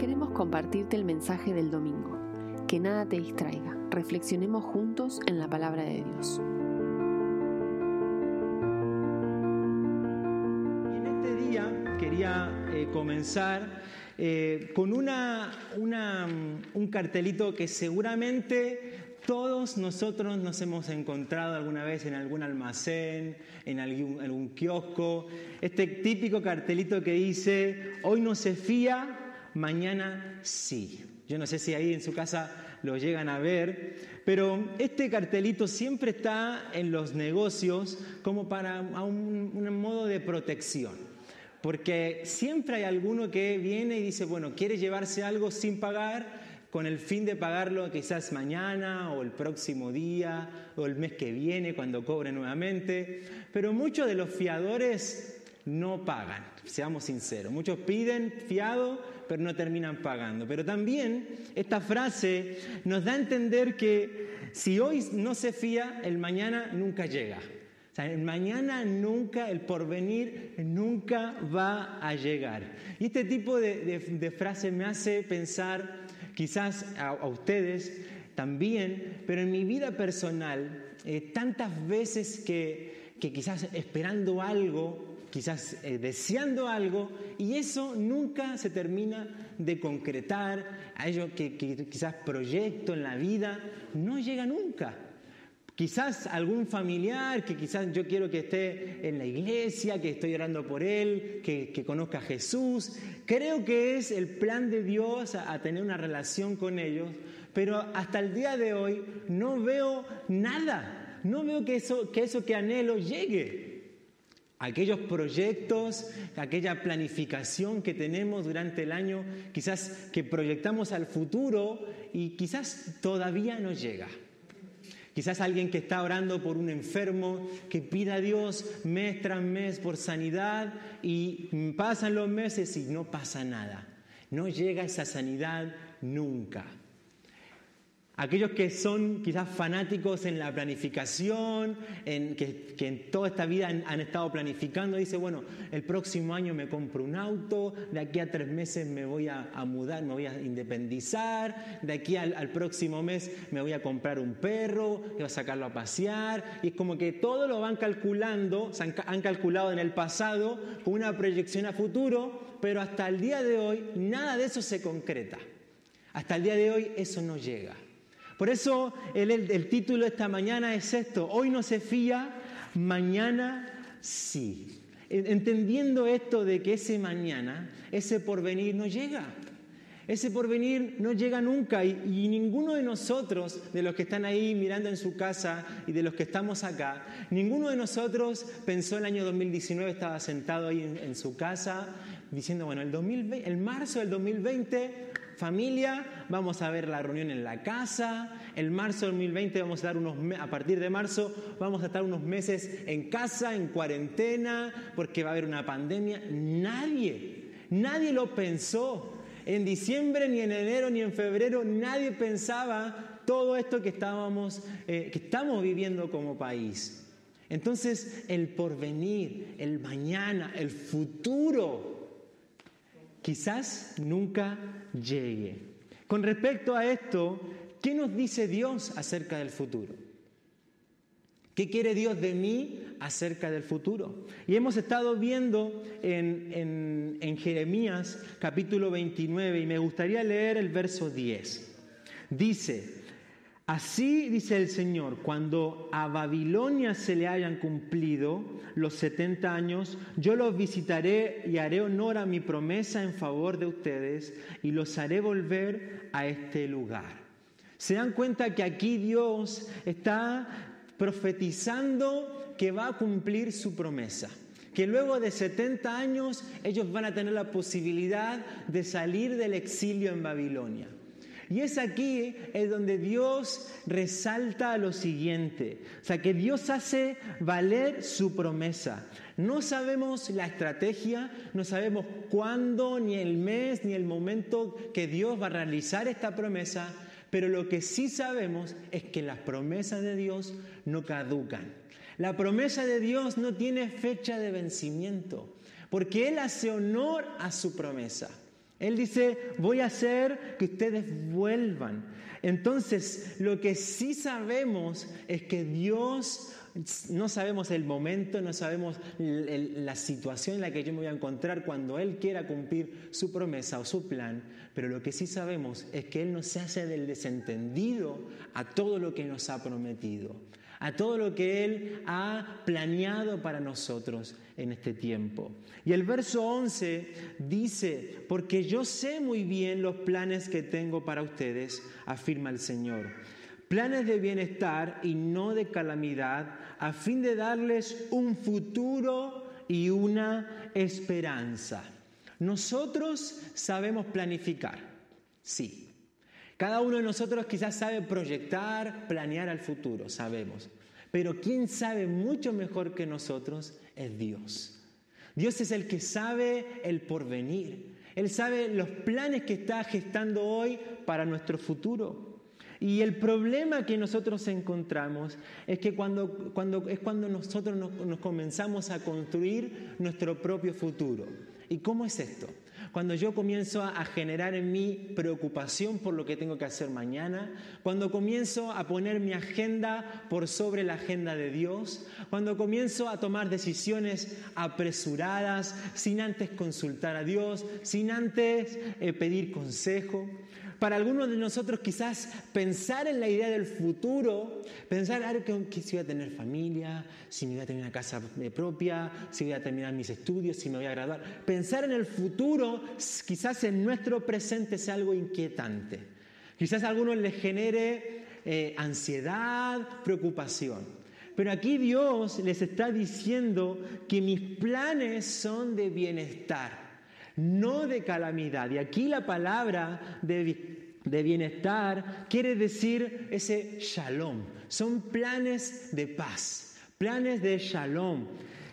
Queremos compartirte el mensaje del domingo. Que nada te distraiga. Reflexionemos juntos en la palabra de Dios. En este día quería eh, comenzar eh, con una, un cartelito que seguramente todos nosotros nos hemos encontrado alguna vez en algún almacén, en algún, algún kiosco, este típico cartelito que dice, hoy no se fía, mañana sí. Yo no sé si ahí en su casa lo llegan a ver, pero este cartelito siempre está en los negocios como para un, un modo de protección. Porque siempre hay alguno que viene y dice, bueno, quiere llevarse algo sin pagar, con el fin de pagarlo quizás mañana o el próximo día o el mes que viene cuando cobre nuevamente. Pero muchos de los fiadores no pagan, seamos sinceros. Muchos piden fiado, pero no terminan pagando. Pero también esta frase nos da a entender que si hoy no se fía, el mañana nunca llega. O sea, el mañana nunca, el porvenir nunca va a llegar. Y este tipo de, de, de frase me hace pensar quizás a, ustedes también, pero en mi vida personal, eh, tantas veces que, que, quizás esperando algo, quizás eh, deseando algo, y eso nunca se termina de concretar, a ello que, quizás proyecto en la vida, no llega nunca. Quizás algún familiar que quizás yo quiero que esté en la iglesia, que estoy orando por él, que, que conozca a Jesús. Creo que es el plan de Dios a, a, tener una relación con ellos, pero hasta el día de hoy no veo nada. No veo que eso que, eso que anhelo llegue. Aquellos proyectos, aquella planificación que tenemos durante el año, quizás que proyectamos al futuro y quizás todavía no llega. Quizás alguien que está orando por un enfermo, que pida a Dios mes tras mes por sanidad y pasan los meses y no pasa nada. No llega esa sanidad nunca. Aquellos que son quizás fanáticos en la planificación, en, que, en toda esta vida han, estado planificando, dice, bueno, el próximo año me compro un auto, de aquí a tres meses me voy a, mudar, me voy a independizar, de aquí al, al, próximo mes me voy a comprar un perro, voy a sacarlo a pasear, y es como que todo lo van calculando, se han, han calculado en el pasado con una proyección a futuro, pero hasta el día de hoy nada de eso se concreta. Hasta el día de hoy eso no llega. Por eso el, el, título de esta mañana es esto, hoy no se fía, mañana sí. Entendiendo esto de que ese mañana, ese porvenir no llega. Ese porvenir no llega nunca y, y, ninguno de nosotros, de los que están ahí mirando en su casa y de los que estamos acá, ninguno de nosotros pensó el año 2019, estaba sentado ahí en, en su casa diciendo, bueno, el, 2020, el marzo del 2020 familia, vamos a ver la reunión en la casa, el marzo del 2020 vamos a dar unos a partir de marzo vamos a estar unos meses en casa, en cuarentena, porque va a haber una pandemia. Nadie, nadie lo pensó. En diciembre, ni en enero, ni en febrero, nadie pensaba todo esto que estábamos, eh, que estamos viviendo como país. Entonces, el porvenir, el mañana, el futuro, quizás nunca llegue. Con respecto a esto, ¿qué nos dice Dios acerca del futuro? ¿Qué quiere Dios de mí acerca del futuro? Y hemos estado viendo en, en, Jeremías capítulo 29 y me gustaría leer el verso 10. Dice, Así dice el Señor, cuando a Babilonia se le hayan cumplido los 70 años, yo los visitaré y haré honor a mi promesa en favor de ustedes y los haré volver a este lugar. Se dan cuenta que aquí Dios está profetizando que va a cumplir su promesa que luego de 70 años ellos van a tener la posibilidad de salir del exilio en Babilonia. Y es aquí es donde Dios resalta lo siguiente, o sea, que Dios hace valer su promesa. No sabemos la estrategia, no sabemos cuándo, ni el mes, ni el momento que Dios va a realizar esta promesa, pero lo que sí sabemos es que las promesas de Dios no caducan. La promesa de Dios no tiene fecha de vencimiento, porque Él hace honor a su promesa. Él dice, voy a hacer que ustedes vuelvan. Entonces, lo que sí sabemos es que Dios, no sabemos el momento, no sabemos la situación en la que yo me voy a encontrar cuando Él quiera cumplir su promesa o su plan, pero lo que sí sabemos es que Él no se hace del desentendido a todo lo que nos ha prometido a todo lo que Él ha planeado para nosotros en este tiempo. Y el verso 11 dice, porque yo sé muy bien los planes que tengo para ustedes, afirma el Señor. Planes de bienestar y no de calamidad, a fin de darles un futuro y una esperanza. Nosotros sabemos planificar, sí, cada uno de nosotros quizás sabe proyectar, planear al futuro, sabemos. Pero quien sabe mucho mejor que nosotros es Dios. Dios es el que sabe el porvenir. Él sabe los planes que está gestando hoy para nuestro futuro. Y el problema que nosotros encontramos es que cuando, cuando es cuando nosotros nos comenzamos a construir nuestro propio futuro. ¿Y cómo es esto? Cuando yo comienzo a generar en mí preocupación por lo que tengo que hacer mañana, cuando comienzo a poner mi agenda por sobre la agenda de Dios, cuando comienzo a tomar decisiones apresuradas sin antes consultar a Dios, sin antes eh, pedir consejo. Para algunos de nosotros quizás pensar en la idea del futuro, pensar a ver, que si voy a tener familia, si me voy a tener una casa propia, si voy a terminar mis estudios, si me voy a graduar. Pensar en el futuro quizás en nuestro presente sea algo inquietante. Quizás a algunos les genere eh, ansiedad, preocupación. Pero aquí Dios les está diciendo que mis planes son de bienestar no de calamidad. Y aquí la palabra de, de bienestar quiere decir ese shalom. Son planes de paz, planes de shalom.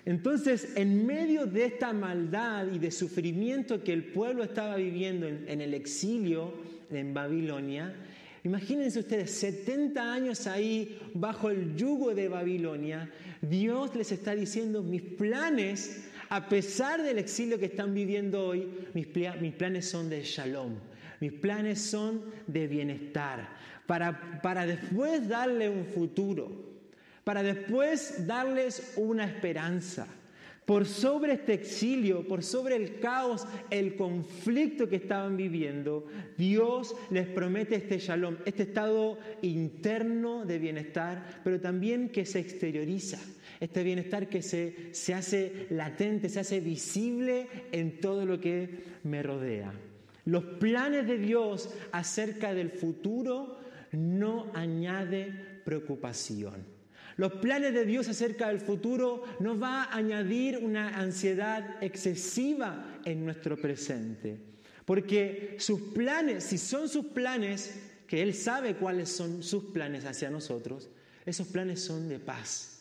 Entonces, en medio de esta maldad y de sufrimiento que el pueblo estaba viviendo en, en, el exilio en Babilonia, imagínense ustedes, 70 años ahí bajo el yugo de Babilonia, Dios les está diciendo, mis planes a pesar del exilio que están viviendo hoy, mis, planes son de shalom, mis planes son de bienestar, para, para después darle un futuro, para después darles una esperanza. Por sobre este exilio, por sobre el caos, el conflicto que estaban viviendo, Dios les promete este shalom, este estado interno de bienestar, pero también que se exterioriza este bienestar que se, se hace latente, se hace visible en todo lo que me rodea. Los planes de Dios acerca del futuro no añade preocupación. Los planes de Dios acerca del futuro no va a añadir una ansiedad excesiva en nuestro presente. Porque sus planes, si son sus planes, que Él sabe cuáles son sus planes hacia nosotros, esos planes son de paz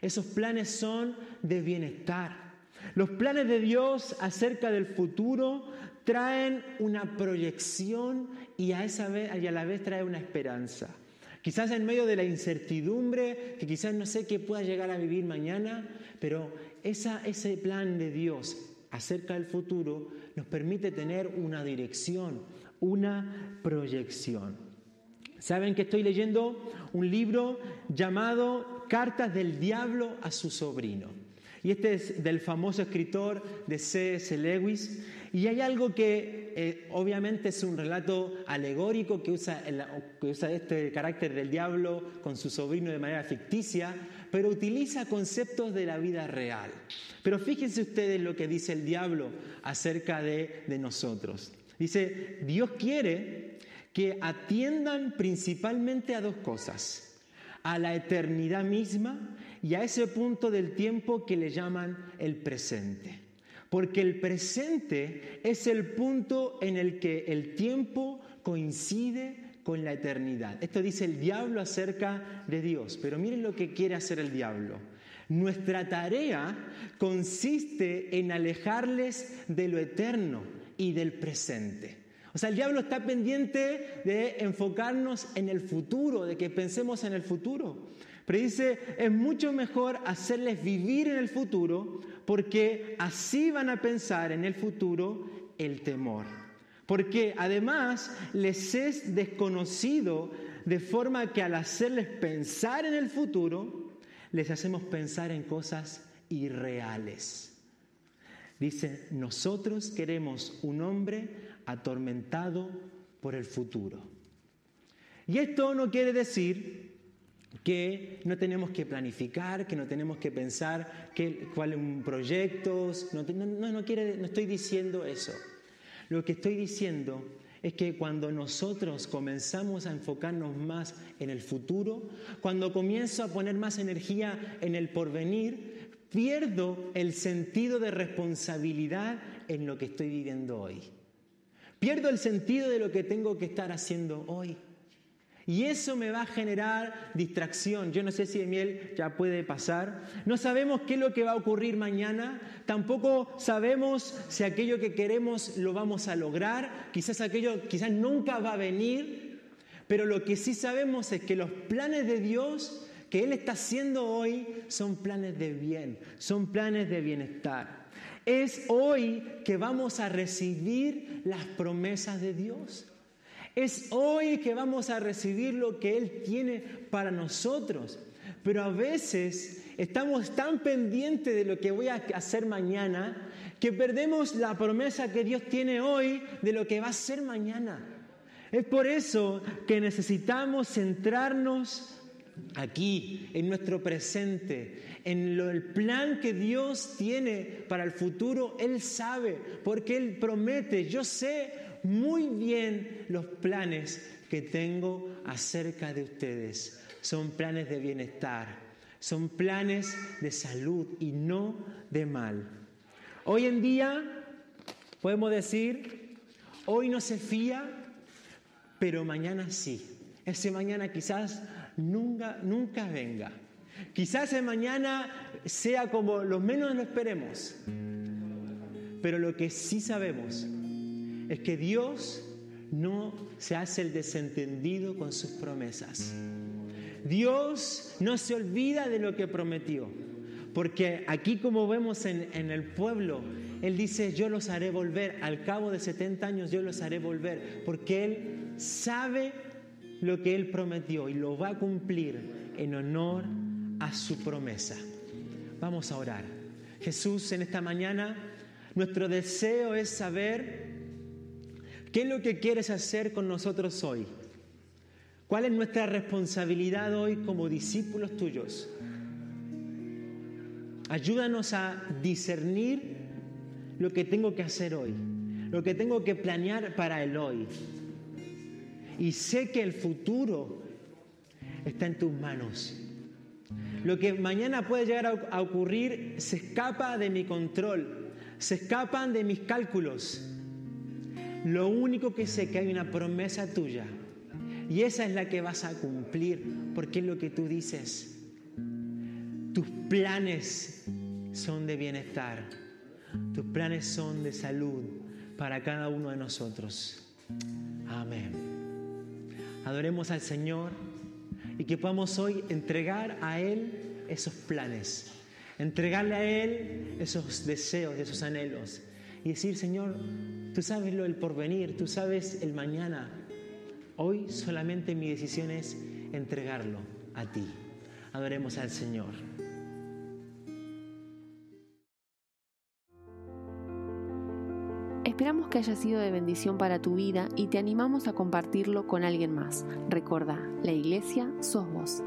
esos planes son de bienestar. Los planes de Dios acerca del futuro traen una proyección y a, esa y a la vez trae una esperanza. Quizás en medio de la incertidumbre, que quizás no sé qué pueda llegar a vivir mañana, pero ese plan de Dios acerca del futuro nos permite tener una dirección, una proyección. Saben que estoy leyendo un libro llamado Cartas del Diablo a su sobrino. Y este es del famoso escritor de C.S. Lewis. Y hay algo que eh, obviamente es un relato alegórico que usa, que usa este carácter del diablo con su sobrino de manera ficticia, pero utiliza conceptos de la vida real. Pero fíjense ustedes lo que dice el diablo acerca de, de nosotros. Dice, Dios quiere que atiendan principalmente a dos cosas a la eternidad misma y a ese punto del tiempo que le llaman el presente. Porque el presente es el punto en el que el tiempo coincide con la eternidad. Esto dice el diablo acerca de Dios, pero miren lo que quiere hacer el diablo. Nuestra tarea consiste en alejarles de lo eterno y del presente. O sea, el diablo está pendiente de enfocarnos en el futuro, de que pensemos en el futuro. Pero dice, es mucho mejor hacerles vivir en el futuro porque así van a pensar en el futuro el temor. Porque además les es desconocido de forma que al hacerles pensar en el futuro, les hacemos pensar en cosas irreales. Dice, nosotros queremos un hombre atormentado por el futuro. Y esto no quiere decir que no tenemos que planificar, que no tenemos que pensar cuáles proyectos, no, no, no, quiere, no estoy diciendo eso. Lo que estoy diciendo es que cuando nosotros comenzamos a enfocarnos más en el futuro, cuando comienzo a poner más energía en el porvenir, pierdo el sentido de responsabilidad en lo que estoy viviendo hoy. Pierdo el sentido de lo que tengo que estar haciendo hoy. Y eso me va a generar distracción. Yo no sé si miel ya puede pasar. No sabemos qué es lo que va a ocurrir mañana. Tampoco sabemos si aquello que queremos lo vamos a lograr. Quizás aquello quizás nunca va a venir. Pero lo que sí sabemos es que los planes de Dios que Él está haciendo hoy son planes de bien, son planes de bienestar. Es hoy que vamos a recibir las promesas de Dios. Es hoy que vamos a recibir lo que Él tiene para nosotros. Pero a veces estamos tan pendientes de lo que voy a hacer mañana que perdemos la promesa que Dios tiene hoy de lo que va a ser mañana. Es por eso que necesitamos centrarnos aquí, en nuestro presente, en el plan que Dios tiene para el futuro. Él sabe, porque Él promete, yo sé muy bien los planes que tengo acerca de ustedes. Son planes de bienestar, son planes de salud y no de mal. Hoy en día podemos decir, hoy no se fía, pero mañana sí. Ese mañana quizás nunca, nunca venga. Quizás ese mañana sea como lo menos lo esperemos. Pero lo que sí sabemos es que Dios no se hace el desentendido con sus promesas. Dios no se olvida de lo que prometió. Porque aquí como vemos en, en, el pueblo, Él dice, yo los haré volver, al cabo de 70 años yo los haré volver, porque Él sabe lo que Él prometió y lo va a cumplir en honor a su promesa. Vamos a orar. Jesús, en esta mañana, nuestro deseo es saber ¿Qué es lo que quieres hacer con nosotros hoy? ¿Cuál es nuestra responsabilidad hoy como discípulos tuyos? Ayúdanos a discernir lo que tengo que hacer hoy, lo que tengo que planear para el hoy. Y sé que el futuro está en tus manos. Lo que mañana puede llegar a ocurrir se escapa de mi control, se escapan de mis cálculos. Lo único que sé que hay una promesa tuya y esa es la que vas a cumplir porque es lo que tú dices. Tus planes son de bienestar, tus planes son de salud para cada uno de nosotros. Amén. Adoremos al Señor y que podamos hoy entregar a Él esos planes, entregarle a Él esos deseos, esos anhelos y decir, Señor, Tú sabes lo del porvenir, tú sabes el mañana. Hoy solamente mi decisión es entregarlo a ti. Adoremos al Señor. Esperamos que haya sido de bendición para tu vida y te animamos a compartirlo con alguien más. Recuerda, la iglesia sos vos.